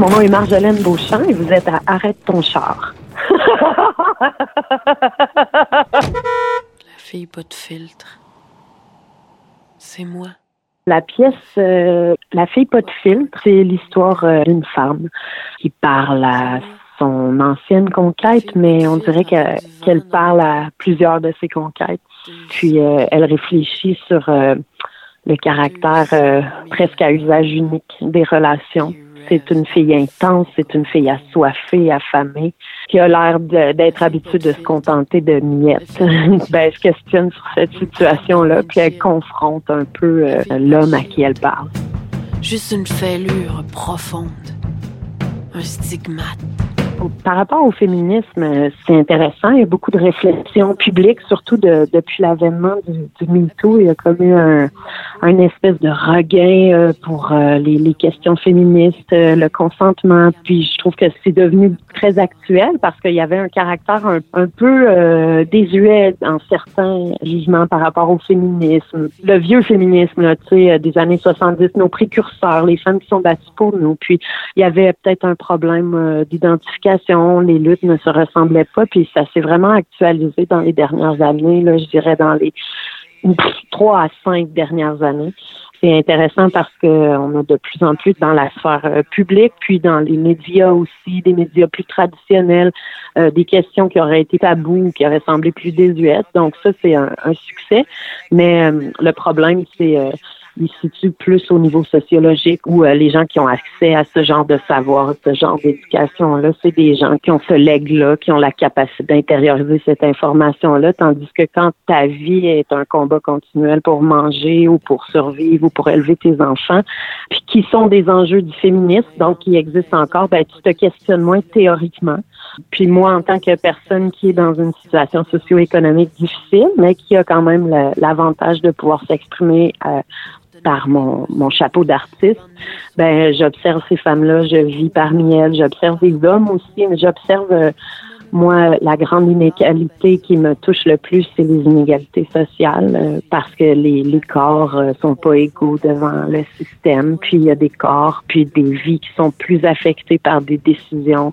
Mon nom est Marjolaine Beauchamp et vous êtes à Arrête ton char. La fille pas de filtre. C'est moi. La pièce euh, La fille pas de filtre, c'est l'histoire euh, d'une femme qui parle à son ancienne conquête, mais on dirait que- qu'elle parle à plusieurs de ses conquêtes. Puis euh, elle réfléchit sur euh, le caractère presque à usage unique des relations. C'est une fille intense, c'est une fille assoiffée, affamée, qui a l'air d'être habituée de se contenter de miettes. ben, elle se questionne sur cette situation-là, puis elle confronte un peu euh, l'homme à qui elle parle. Juste une fêlure profonde. Un stigmate. Par rapport au féminisme, euh, c'est intéressant. Il y a beaucoup de réflexions publiques, surtout de- depuis l'avènement du, du MeToo. Il y a comme eu un, un espèce de regain euh, pour euh, les, les questions féministes, le consentement. Puis je trouve que c'est devenu très actuel parce qu'il y avait un caractère un, un peu euh, désuet dans certains jugements par rapport au féminisme. Le vieux féminisme, là, tu sais, des années 70, nos précurseurs, les femmes qui sont battues pour nous. Puis il y avait peut-être un problème euh, les luttes ne se ressemblaient pas, puis ça s'est vraiment actualisé dans les dernières années, là, je dirais dans les trois à cinq dernières années. C'est intéressant parce que on a de plus en plus dans la sphère euh, publique, puis dans les médias aussi, des médias plus traditionnels, euh, des questions qui auraient été tabous ou qui auraient semblé plus désuètes. Donc ça, c'est un, succès. Mais euh, le problème, c'est il se situe plus au niveau sociologique où euh, les gens qui ont accès à ce genre de savoir, ce genre d'éducation-là, c'est des gens qui ont ce legs-là, qui ont la capacité d'intérioriser cette information-là, tandis que quand ta vie est un combat continuel pour manger ou pour survivre ou pour élever tes enfants, puis qui sont des enjeux du féminisme, donc qui existent encore, ben tu te questionnes moins théoriquement. Puis moi, en tant que personne qui est dans une situation socio-économique difficile, mais qui a quand même l'avantage de pouvoir s'exprimer euh, par mon, mon chapeau d'artiste, ben j'observe ces femmes-là, je vis parmi elles, j'observe des hommes aussi, mais j'observe euh, moi la grande inégalité qui me touche le plus, c'est les inégalités sociales, euh, parce que les, les corps euh, sont pas égaux devant le système, puis il y a des corps, puis des vies qui sont plus affectées par des décisions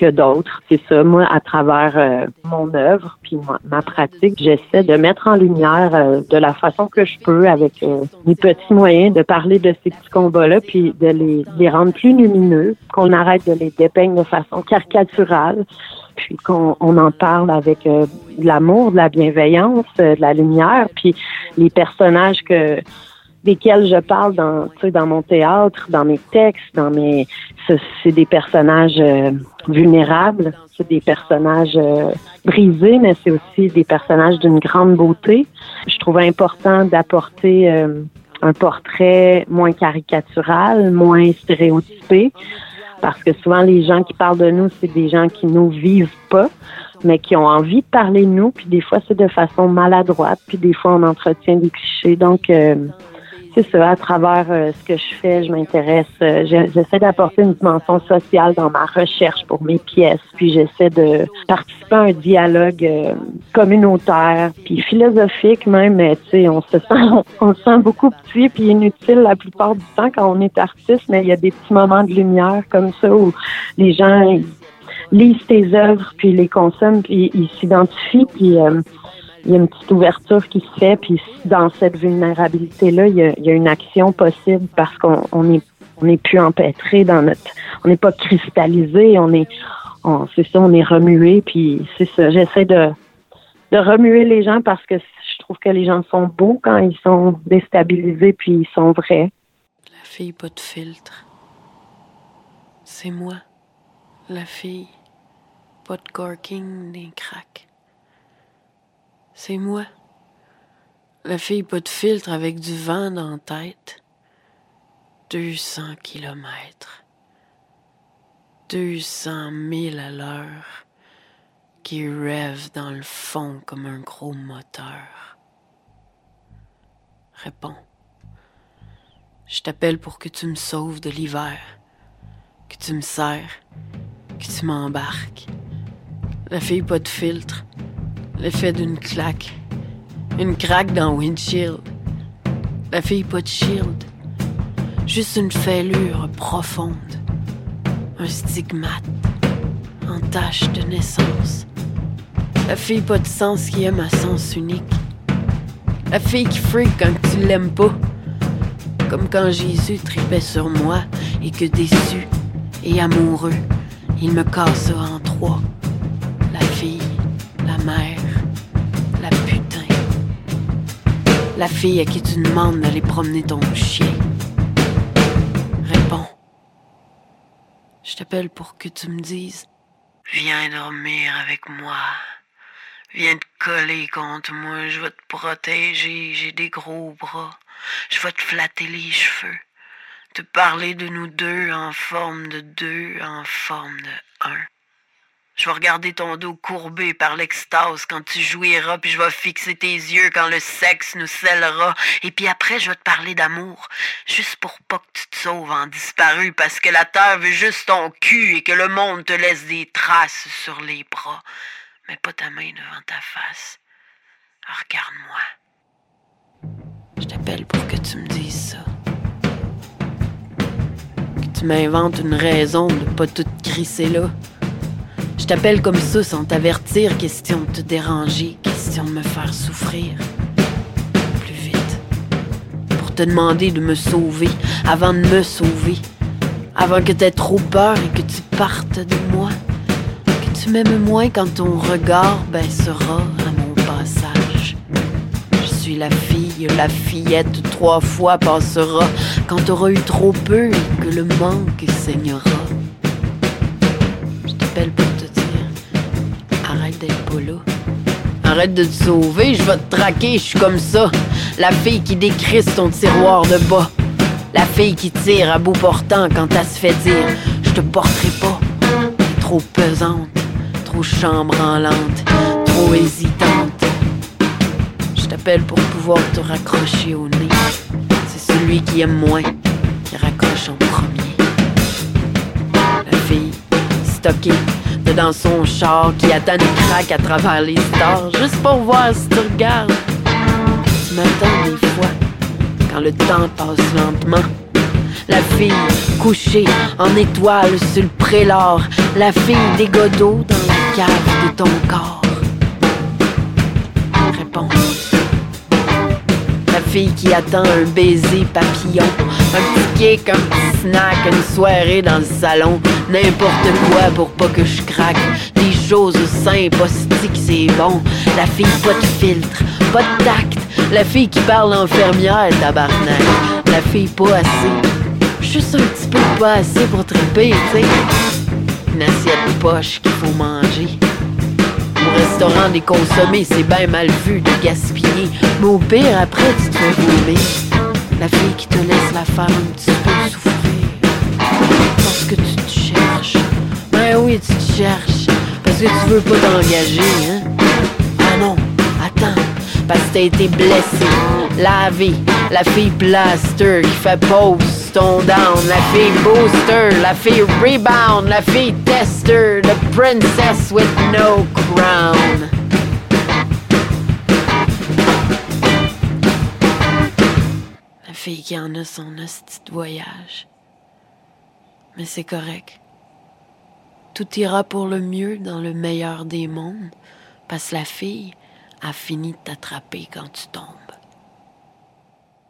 que d'autres. C'est ça, moi, à travers euh, mon œuvre puis ma, ma pratique, j'essaie de mettre en lumière euh, de la façon que je peux avec euh, mes petits moyens de parler de ces petits combats-là puis de les, les rendre plus lumineux, qu'on arrête de les dépeindre de façon caricaturale puis qu'on on en parle avec euh, de l'amour, de la bienveillance, euh, de la lumière, puis les personnages que desquels je parle dans, dans mon théâtre, dans mes textes, dans mes, ce- c'est des personnages euh, vulnérables, c'est des personnages euh, brisés, mais c'est aussi des personnages d'une grande beauté. Je trouve important d'apporter euh, un portrait moins caricatural, moins stéréotypé, parce que souvent les gens qui parlent de nous, c'est des gens qui nous vivent pas, mais qui ont envie de parler de nous, puis des fois c'est de façon maladroite, puis des fois on entretient des clichés. Donc euh, c'est ça, à travers euh, ce que je fais, je m'intéresse, euh, j'essaie d'apporter une dimension sociale dans ma recherche pour mes pièces, puis j'essaie de participer à un dialogue euh, communautaire, puis philosophique même, mais tu sais, on se sent, on se sent beaucoup petit puis inutile la plupart du temps quand on est artiste, mais il y a des petits moments de lumière comme ça où les gens lisent tes œuvres, puis les consomment, puis ils s'identifient, puis euh, il y a une petite ouverture qui se fait, puis dans cette vulnérabilité-là, il y a, une action possible parce qu'on on est n'est plus empêtré dans notre on n'est pas cristallisé, on est on, c'est ça, on est remué, puis c'est ça. J'essaie de remuer les gens parce que je trouve que les gens sont beaux quand ils sont déstabilisés puis ils sont vrais. La fille pas de filtre. C'est moi. La fille. Pas de corking des cracks. C'est moi. La fille pas de filtre avec du vent dans la tête. 200 kilomètres. 200 000 à l'heure qui rêve dans le fond comme un gros moteur. Réponds. Je t'appelle pour que tu me sauves de l'hiver, que tu me serres, que tu m'embarques. La fille pas de filtre, l'effet d'une claque, une craque dans windshield. La fille pas de shield, juste une fêlure profonde, un stigmate, en tâche de naissance. La fille pas de sens qui aime à sens unique. La fille qui freak quand tu l'aimes pas. Comme quand Jésus tripait sur moi et que déçu et amoureux, il me cassa en trois. La fille à qui tu demandes d'aller promener ton chien. Réponds. Je t'appelle pour que tu me dises Viens dormir avec moi. Viens te coller contre moi, je vais te protéger, j'ai des gros bras. Je vais te flatter les cheveux, te parler de nous deux en forme de deux, en forme de un. Je vais regarder ton dos courbé par l'extase quand tu jouiras, puis je vais fixer tes yeux quand le sexe nous scellera. Et puis après, je vais te parler d'amour, juste pour pas que tu te sauves en disparu, parce que la terre veut juste ton cul et que le monde te laisse des traces sur les bras. Mais pas ta main devant ta face. Regarde-moi. Je t'appelle pour que tu me dises ça. Que tu m'inventes une raison de pas tout crisser là. Je t'appelle comme ça sans t'avertir, question de te déranger, question de me faire souffrir. Plus vite. Pour te demander de me sauver avant de me sauver. Avant que t'aies trop peur et que tu partes de moi. Que tu m'aimes moins quand ton regard baissera à mon passage. Je suis la fille, la fillette trois fois passera quand t'auras eu trop peu et que le manque saignera. Je t'appelle pour arrête de te sauver, je vais te traquer, je suis comme ça. La fille qui décrisse ton tiroir de bas. La fille qui tire à bout portant quand elle se fait dire Je te porterai pas. trop pesante, trop chambranlante, trop hésitante. Je t'appelle pour pouvoir te raccrocher au nez. C'est celui qui aime moins qui raccroche en premier. La fille stockée dans son char qui attend des craques à travers les stars, juste pour voir si tu regardes. Tu m'attends des fois, quand le temps passe lentement. La fille couchée en étoile sur le prélard, la fille des godots dans la cave de ton corps. Fille qui attend un baiser papillon, un petit cake, un petit snack, une soirée dans le salon, n'importe quoi pour pas que je craque. Des choses simples, que c'est bon. La fille pas de filtre, pas de tact. La fille qui parle infirmière, tabarnak. La fille pas assez. Juste un petit peu pas assez pour triper, tu. Une assiette poche qu'il faut manger. Au restaurant des consommés, c'est bien mal vu de gaspiller. Mais au pire, après, tu te fais. La fille qui te laisse la faire un petit peu souffrir. Parce que tu te cherches. Ben oui, tu te cherches. Parce que tu veux pas t'engager, hein? Ah non, attends. Parce que t'as été blessé, lavé. La fille blaster qui fait pause Down, la fille booster, la fille rebound, la fille tester, the princess with no crown. La fille qui en a son hostie voyage. Mais c'est correct. Tout ira pour le mieux dans le meilleur des mondes, parce que la fille a fini de t'attraper quand tu tombes.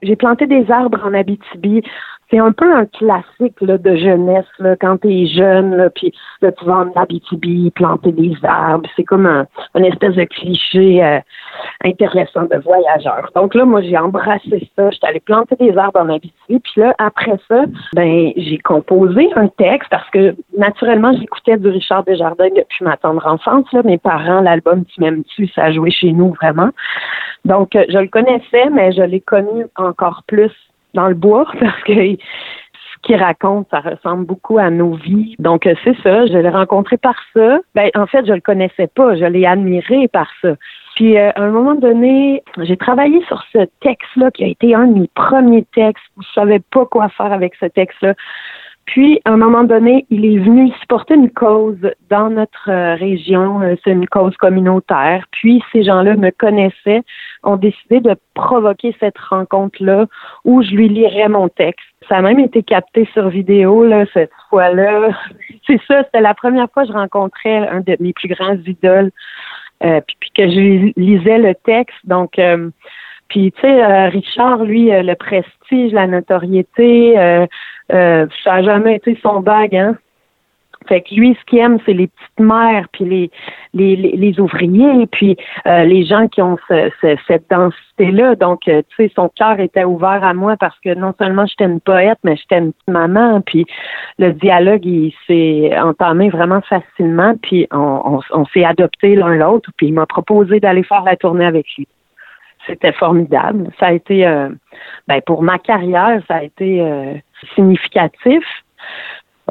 J'ai planté des arbres en Abitibi c'est un peu un classique là, de jeunesse là, quand t'es jeune, là, puis de tu vas en Abitibi, planter des arbres. C'est comme un, une espèce de cliché euh, intéressant de voyageur. Donc là, moi, j'ai embrassé ça. J'étais allée planter des arbres en Abitibi. Puis là, après ça, ben j'ai composé un texte parce que naturellement, j'écoutais du Richard Desjardins depuis ma tendre enfance. Là. Mes parents, l'album Tu m'aimes-tu, ça a joué chez nous vraiment. Donc, euh, je le connaissais, mais je l'ai connu encore plus dans le bois parce que ce qu'il raconte, ça ressemble beaucoup à nos vies. Donc euh, c'est ça, je l'ai rencontré par ça. Ben en fait, je le connaissais pas, je l'ai admiré par ça. Puis euh, à un moment donné, j'ai travaillé sur ce texte-là qui a été un de mes premiers textes. Je savais pas quoi faire avec ce texte-là. Puis, à un moment donné, il est venu supporter une cause dans notre euh, région. Euh, c'est une cause communautaire. Puis, ces gens-là me connaissaient, ont décidé de provoquer cette rencontre-là où je lui lirais mon texte. Ça a même été capté sur vidéo, là, cette fois-là. C'est ça, c'était la première fois que je rencontrais un de mes plus grands idoles, euh, puis, que je lisais le texte. Donc, puis, tu sais, euh, Richard, lui, euh, le prestige, la notoriété, euh, ça n'a jamais été son bague, hein. Fait que lui, ce qu'il aime, c'est les petites mères, puis les les, les, ouvriers, puis les gens qui ont cette densité-là. Donc, tu sais, son cœur était ouvert à moi parce que non seulement j'étais une poète, mais j'étais une petite maman. Puis le dialogue, il s'est entamé vraiment facilement. Puis on, on s'est adopté l'un l'autre. Puis il m'a proposé d'aller faire la tournée avec lui c'était formidable. Ça a été, euh, ben pour ma carrière, ça a été euh, significatif.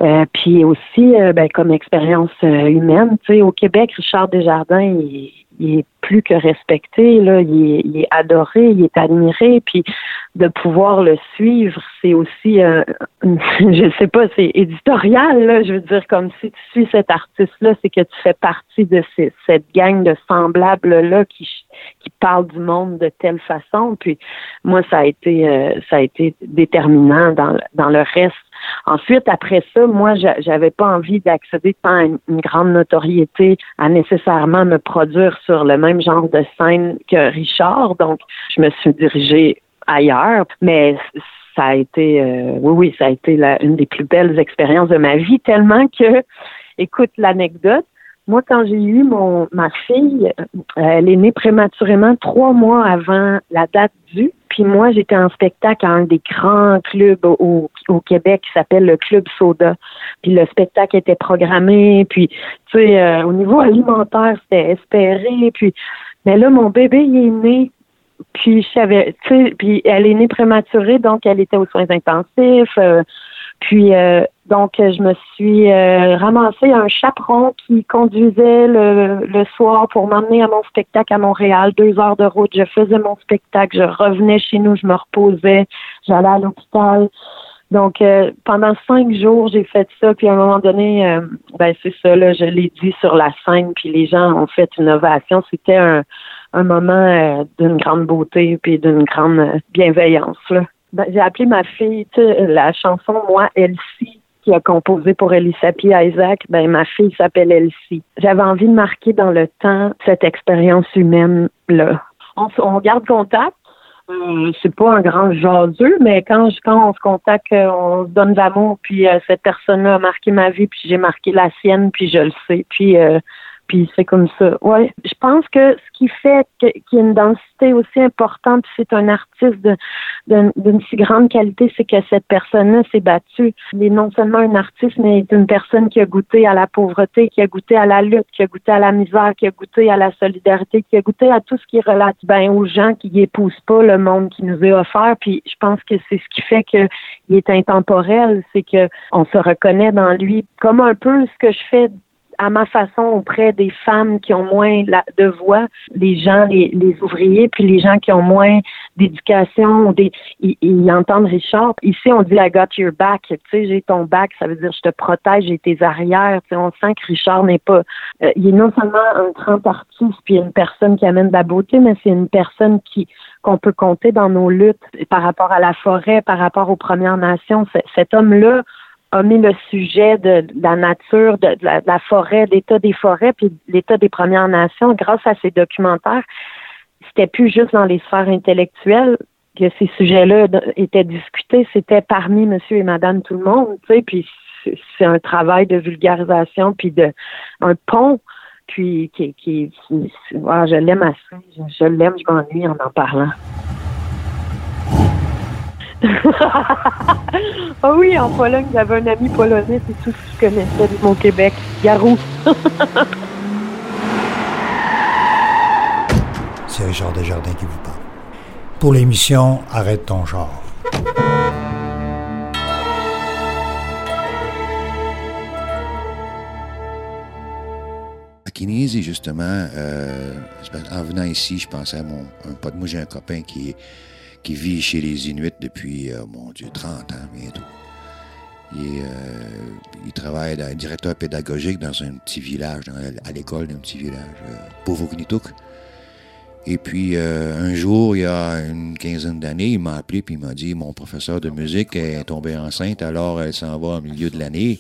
Euh, puis aussi, ben, comme expérience humaine, tu sais, au Québec, Richard Desjardins, il, est plus que respecté, là, il est, il est, adoré, il est admiré, puis de pouvoir le suivre, c'est aussi, euh, je sais pas, c'est éditorial, là, je veux dire, comme si tu suis cet artiste-là, c'est que tu fais partie de cette gang de semblables-là qui, qui parlent du monde de telle façon, puis moi, ça a été, euh, ça a été déterminant dans, dans le reste Ensuite, après ça, moi, j'avais pas envie d'accéder à une, grande notoriété, à nécessairement me produire sur le même genre de scène que Richard. Donc, je me suis dirigée ailleurs, mais ça a été, euh, oui, oui, ça a été une des plus belles expériences de ma vie, tellement que, écoute l'anecdote, moi, quand j'ai eu mon ma fille, euh, elle est née prématurément trois mois avant la date due. Puis moi, j'étais en spectacle à un des grands clubs au, au Québec qui s'appelle le Club Soda. Puis le spectacle était programmé. Puis, tu sais, euh, au niveau alimentaire, c'était espéré. Puis, mais là, mon bébé, il est né. Puis, je savais, tu sais, puis elle est née prématurée, donc elle était aux soins intensifs. Euh, puis euh, donc je me suis euh, ramassée un chaperon qui conduisait le, le soir pour m'emmener à mon spectacle à Montréal. Deux heures de route, je faisais mon spectacle, je revenais chez nous, je me reposais, j'allais à l'hôpital. Donc euh, pendant cinq jours, j'ai fait ça. Puis à un moment donné, euh, ben c'est ça là, je l'ai dit sur la scène. Puis les gens ont fait une ovation. C'était un, un moment d'une grande beauté puis d'une grande bienveillance là. Ben, j'ai appelé ma fille, la chanson Moi, Elsie, qui a composé pour Elisapie Isaac, ben ma fille s'appelle Elsie. J'avais envie de marquer dans le temps cette expérience humaine-là. On, garde contact. Euh, c'est pas un grand jaseux, mais quand, quand on se contacte, euh, on se donne l'amour, puis euh, cette personne-là a marqué ma vie, puis j'ai marqué la sienne, puis je le sais. Puis puis c'est comme ça. Ouais, je pense que ce qui fait qu'il y a une densité aussi importante, c'est un artiste d'une si grande qualité, c'est que cette personne-là s'est battue. Il est non seulement un artiste, mais une personne qui a goûté à la pauvreté, qui a goûté à la lutte, qui a goûté à la misère, qui a goûté à la solidarité, qui a goûté à tout ce qui relate bien aux gens qui n'épousent pas le monde qui nous est offert. Puis je pense que c'est ce qui fait qu'il est intemporel, c'est que on se reconnaît dans lui, comme un peu ce que je fais à ma façon auprès des femmes qui ont moins de voix, les gens, les, ouvriers, puis les gens qui ont moins d'éducation, ils, entendent Richard. Ici, on dit I got your back. Tu sais, j'ai ton back, ça veut dire je te protège, j'ai tes arrières. Tu sais, on sent que Richard n'est pas. Euh, il est non seulement un grand artiste puis une personne qui amène de la beauté, mais c'est une personne qui qu'on peut compter dans nos luttes par rapport à la forêt, par rapport aux Premières Nations. Cet homme-là a mis le sujet de, la nature, de, la, forêt, l'état des forêts, puis l'état des Premières Nations, grâce à ces documentaires, c'était plus juste dans les sphères intellectuelles que ces sujets-là étaient discutés, c'était parmi monsieur et madame tout le monde, tu sais, puis c'est un travail de vulgarisation, puis de un pont, puis qui, ah, je l'aime assez, je l'aime, je m'ennuie en en parlant. Ah oui, en Pologne, j'avais un ami polonais, c'est tout ce que je connaissais de mon Québec. Garou. c'est Richard Desjardins qui vous parle. Pour l'émission Arrête ton genre. À Kinésie, justement, euh, en venant ici, je pensais à mon un pote. Moi, j'ai un copain qui est qui vit chez les Inuits depuis, euh, mon Dieu, 30 ans bientôt. Il, il travaille dans, directeur pédagogique dans un petit village, à l'école d'un petit village, Pauvre et puis, euh, un jour, il y a une quinzaine d'années, il m'a appelé puis il m'a dit Mon professeur de musique est tombé enceinte, alors elle s'en va au milieu de l'année,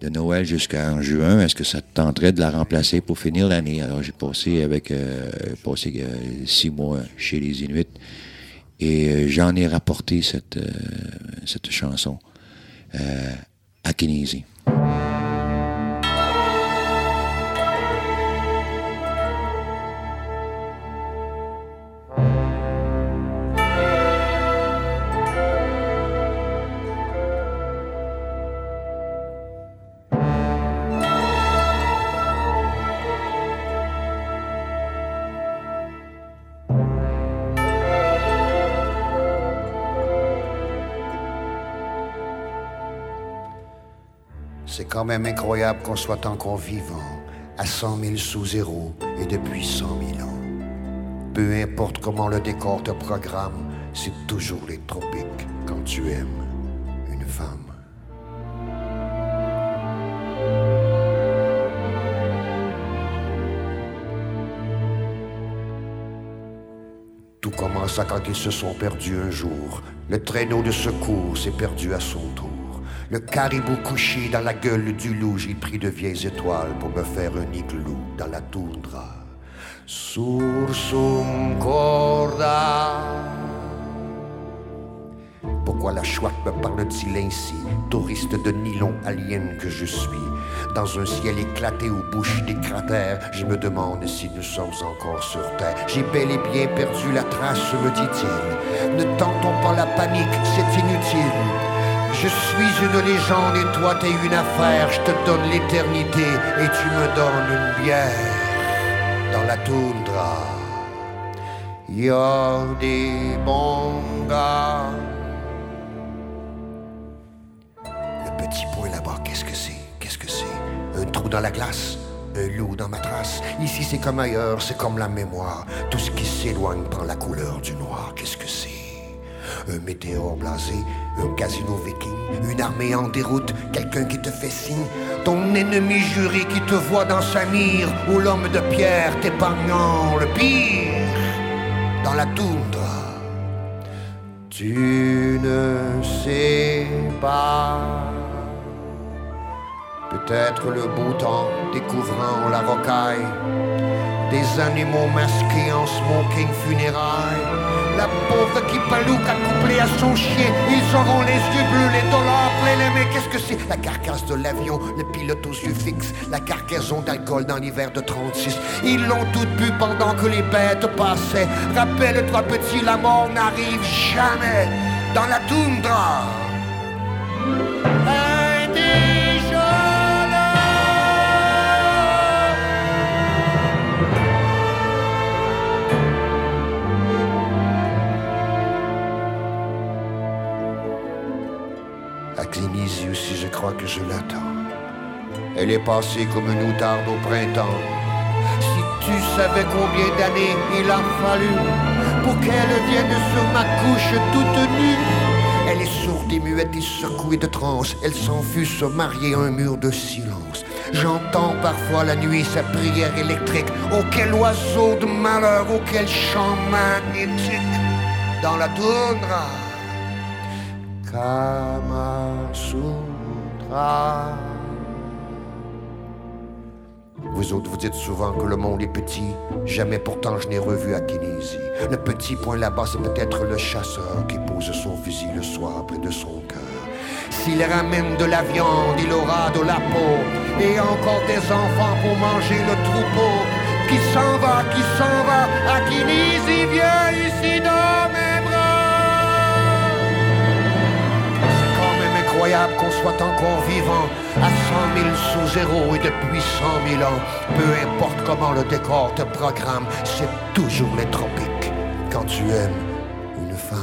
de Noël jusqu'en juin. Est-ce que ça te tenterait de la remplacer pour finir l'année? Alors, j'ai passé avec euh, passé, euh, six mois chez les Inuits et j'en ai rapporté cette, cette chanson à Kinésie. C'est quand même incroyable qu'on soit encore vivant à 100 000 sous zéro et depuis 100 000 ans. Peu importe comment le décor te programme, c'est toujours les tropiques quand tu aimes une femme. Tout commença quand ils se sont perdus un jour. Le traîneau de secours s'est perdu à son tour. Le caribou couché dans la gueule du loup, j'ai pris de vieilles étoiles pour me faire un igloo dans la toundra. Corda. Pourquoi la chouette me parle-t-il ainsi, touriste de nylon alien que je suis? Dans un ciel éclaté où bouche des cratères, je me demande si nous sommes encore sur Terre. J'ai bel et bien perdu la trace, me dit-il. Ne tentons pas la panique, c'est inutile. Je suis une légende et toi t'es une affaire. Je te donne l'éternité et tu me donnes une bière dans la toundra. Y'a des bons gars. Le petit point là-bas, qu'est-ce que c'est? Qu'est-ce que c'est? Un trou dans la glace? Un loup dans ma trace? Ici, c'est comme ailleurs, c'est comme la mémoire. Tout ce qui s'éloigne prend la couleur du noir. Qu'est-ce que c'est? Un météore blasé, un casino viking, une armée en déroute, quelqu'un qui te fait signe, ton ennemi juré qui te voit dans sa mire, ou l'homme de pierre t'épargnant le pire dans la toundra. Tu ne sais pas. Peut-être le beau temps découvrant la rocaille, des animaux masqués en smoking funérailles la pauvre qui palouque couplé à son chien. Ils auront les yeux bleus, les dollars pleins mais qu'est-ce que c'est? La carcasse de l'avion, le pilote aux yeux fixes, la cargaison d'alcool dans l'hiver de 36. Ils l'ont toutes bu pendant que les bêtes passaient. Rappelle-toi petit, la mort n'arrive jamais dans la toundra. Que je l'attends. Elle est passée comme une outarde au printemps. Si tu savais combien d'années il a fallu pour qu'elle vienne sur ma couche toute nue. Elle est sourde et muette et secouée de transe. Elle s'enfuit se marier un mur de silence. J'entends parfois la nuit sa prière électrique. Oh quel oiseau de malheur, oh quel chant magnétique dans la toundra. Kama Sutra. Vous autres, vous dites souvent que le monde est petit. Jamais pourtant je n'ai revu à Kinésie. Le petit point là-bas, c'est peut-être le chasseur qui pose son fusil le soir près de son cœur. S'il ramène de la viande, il aura de la peau. Et encore des enfants pour manger le troupeau. Qui s'en va, qui s'en va? À Kinésie, ici dans incroyable qu'on soit encore vivant à 100 000 sous zéro et depuis 100 000 ans. Peu importe comment le décor te programme, c'est toujours les tropiques quand tu aimes une femme.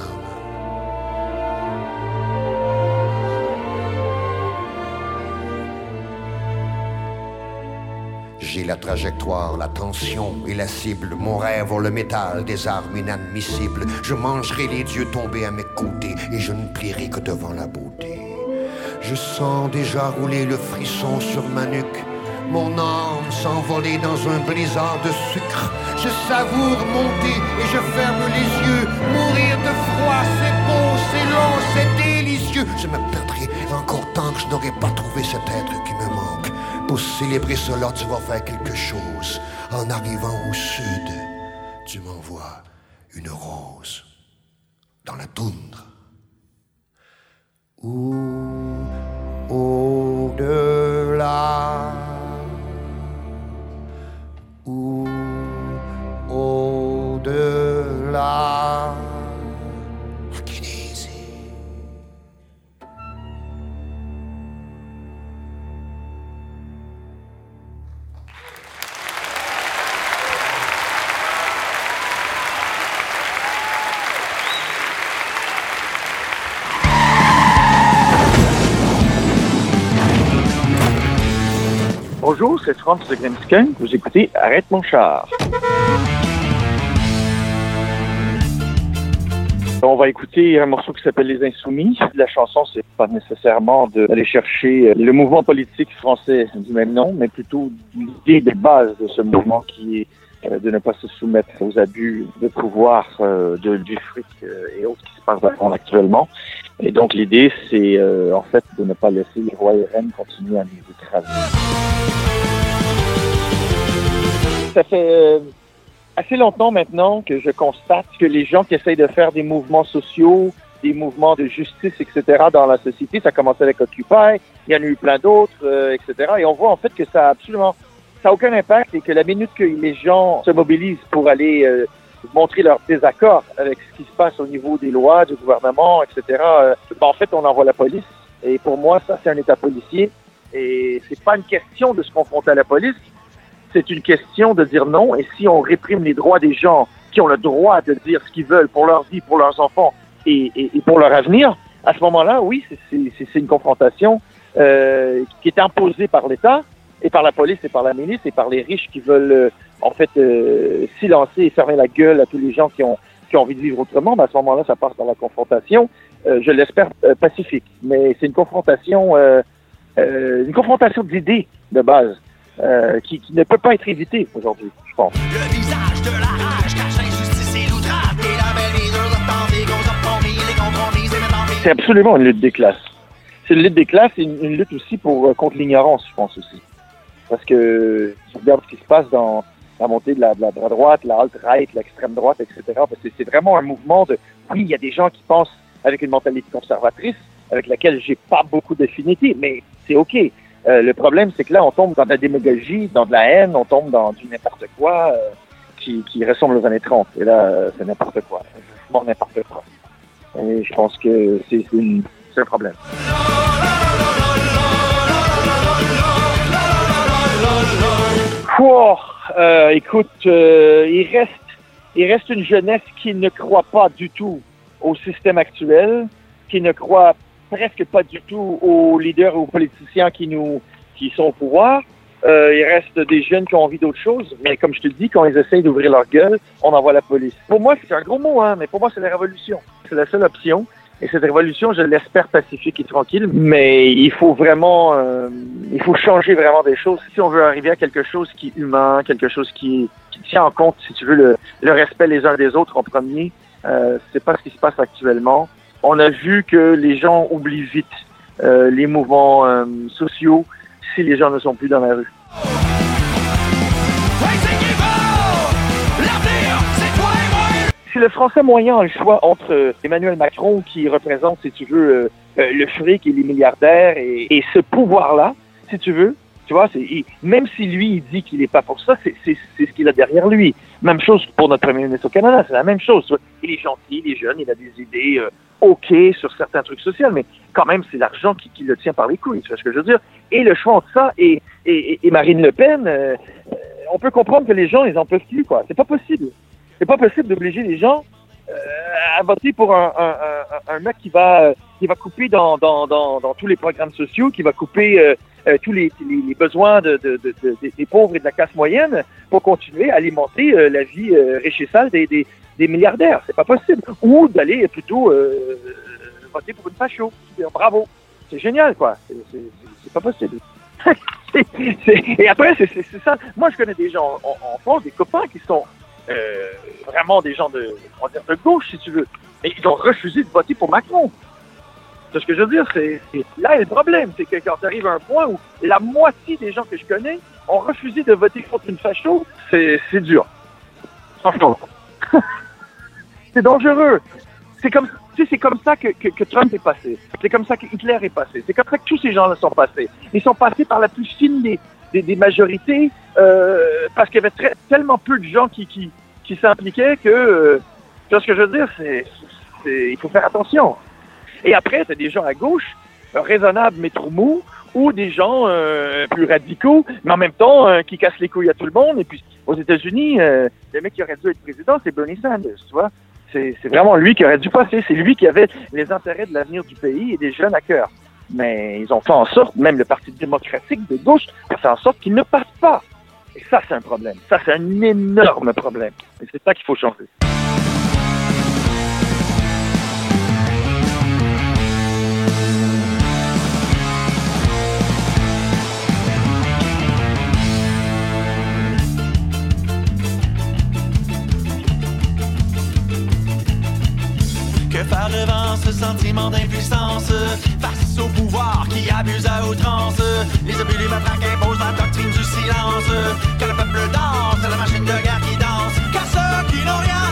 J'ai la trajectoire, la tension et la cible. Mon rêve le métal des armes inadmissibles. Je mangerai les dieux tombés à mes côtés et je ne plierai que devant la beauté. Je sens déjà rouler le frisson sur ma nuque. Mon âme s'envoler dans un blizzard de sucre. Je savoure monter et je ferme les yeux. Mourir de froid, c'est beau, c'est long, c'est délicieux. Je me perdrai encore tant que je n'aurai pas trouvé cet être qui me manque. Pour célébrer cela, tu vas faire quelque chose. En arrivant au sud, tu m'envoies une rose dans la toundre. Ou au-delà. De. Vous écoutez Arrête mon char. On va écouter un morceau qui s'appelle Les Insoumis. La chanson, c'est pas nécessairement d'aller chercher le mouvement politique français du même nom, mais plutôt l'idée de base de ce mouvement qui est euh, de ne pas se soumettre aux abus de pouvoir euh, du fric euh, et autres qui se passent actuellement. Et donc l'idée, c'est en fait de ne pas laisser les rois et reines continuer à nous écraser. Ça fait euh, assez longtemps maintenant que je constate que les gens qui essayent de faire des mouvements sociaux, des mouvements de justice, etc. dans la société, ça a commencé avec Occupy, il y en a eu plein d'autres, euh, etc. Et on voit en fait que ça a absolument, ça a aucun impact et que la minute que les gens se mobilisent pour aller euh, montrer leur désaccord avec ce qui se passe au niveau des lois, du gouvernement, etc. ben, en fait, on envoie la police. Et pour moi, ça, c'est un État policier. Et c'est pas une question de se confronter à la police, c'est une question de dire non. Et si on réprime les droits des gens qui ont le droit de dire ce qu'ils veulent pour leur vie, pour leurs enfants et, et, et pour leur avenir, à ce moment-là, oui, c'est- une confrontation euh, qui est imposée par l'État et par la police et par la milice et par les riches qui veulent euh, en fait euh, silencer et fermer la gueule à tous les gens qui ont qui ont envie de vivre autrement. Mais à ce moment-là, ça passe par la confrontation. Euh, je l'espère euh, pacifique, mais c'est une confrontation, euh, une confrontation d'idées de base euh, qui, qui ne peut pas être évitée aujourd'hui, je pense. Le visage de la rage cache l'injustice et l'outrage Et la belle vie de l'attendée qu'on a promis, les compromis, c'est absolument une lutte des classes. C'est une lutte des classes et une, une lutte aussi pour euh, contre l'ignorance, je pense aussi. Parce que si on regarde ce qui se passe dans la montée de la, de la droite, la alt-right, l'extrême droite, etc. Parce que c'est vraiment un mouvement de... Oui, il y a des gens qui pensent avec une mentalité conservatrice, avec laquelle j'ai pas beaucoup d'affinité, mais c'est OK. Euh, le problème, c'est que là, on tombe dans de la démagogie, dans de la haine, on tombe dans du n'importe quoi euh, qui, qui ressemble aux années 30. Et là, euh, c'est n'importe quoi. Vraiment n'importe quoi. Et je pense que c'est c'est c'est un problème. Euh, écoute, il reste, il reste une jeunesse qui ne croit pas du tout au système actuel, qui ne croit presque pas du tout aux leaders et aux politiciens qui nous, qui sont au pouvoir. Euh, il reste des jeunes qui ont envie d'autre chose, mais comme je te dis, quand ils essayent d'ouvrir leur gueule, on envoie la police. Pour moi, c'est un gros mot, hein, mais pour moi, c'est la révolution. C'est la seule option. Et cette révolution, je l'espère pacifique et tranquille, mais il faut vraiment, euh, il faut changer vraiment des choses si on veut arriver à quelque chose qui est humain, quelque chose qui, qui tient en compte, si tu veux, le, le respect les uns des autres en premier. Euh, c'est pas ce qui se passe actuellement. On a vu que les gens oublient vite euh, les mouvements euh, sociaux si les gens ne sont plus dans la rue. Si le français moyen a le choix entre euh, Emmanuel Macron, qui représente, si tu veux, euh, euh, le fric et les milliardaires, et, et ce pouvoir-là, si tu veux, tu vois, il- même si lui, il dit qu'il n'est pas pour ça, c'est, ce qu'il a derrière lui. Même chose pour notre premier ministre au Canada, c'est la même chose. Il est gentil, il est jeune, il a des idées euh, OK sur certains trucs sociaux, mais quand même, c'est l'argent qui, qui le tient par les couilles, tu vois ce que je veux dire? Et le choix entre ça et, et, et- Marine Le Pen, euh, euh, on peut comprendre que les gens, ils en peuvent plus, quoi. C'est pas possible. C'est pas possible d'obliger les gens euh, à voter pour un, un, un, un mec qui va, qui va couper dans, dans, dans, dans tous les programmes sociaux, qui va couper euh, euh, tous les, les, les besoins de, de, de, de- des pauvres et de la classe moyenne pour continuer à alimenter la vie riche et sale des, des, des milliardaires. C'est pas possible. Ou d'aller plutôt euh, voter pour une facho. Bravo. c'est génial, quoi. C'est- pas possible. Et après, c'est ça. Moi, je connais des gens en, France, des copains qui sont euh, vraiment des gens de, on de gauche, si tu veux. Mais ils ont refusé de voter pour Macron. C'est ce que je veux dire? C'est là le problème, c'est que quand tu arrives à un point où la moitié des gens que je connais ont refusé de voter contre une facho, c'est c'est dur. Franchement. c'est dangereux. C'est comme, c'est comme ça que, Trump est passé. C'est comme ça que Hitler est passé. C'est comme ça que tous ces gens-là sont passés. Ils sont passés par la plus fine des, majorités euh, parce qu'il y avait tellement peu de gens qui, s'impliquaient que, euh, tu vois ce que je veux dire, c'est, il faut faire attention. Et après, tu as des gens à gauche, raisonnables mais trop mous, ou des gens euh, plus radicaux, mais en même temps qui cassent les couilles à tout le monde. Et puis, aux États-Unis, le mec qui aurait dû être président, c'est Bernie Sanders, tu vois? C'est vraiment lui qui aurait dû passer. C'est lui qui avait les intérêts de l'avenir du pays et des jeunes à cœur. Mais ils ont fait en sorte, même le Parti démocratique de gauche a fait en sorte qu'il ne passe pas. Et ça, c'est un problème. Ça, c'est un énorme problème. Et c'est ça qu'il faut changer. Sentiment d'impuissance face au pouvoir qui abuse à outrance. Les abus, les matraques imposent la doctrine du silence. Que le peuple danse, la machine de guerre qui danse. Car ceux qui n'ont rien,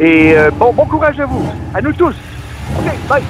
et euh, bon, bon courage à vous, à nous tous. OK, bye.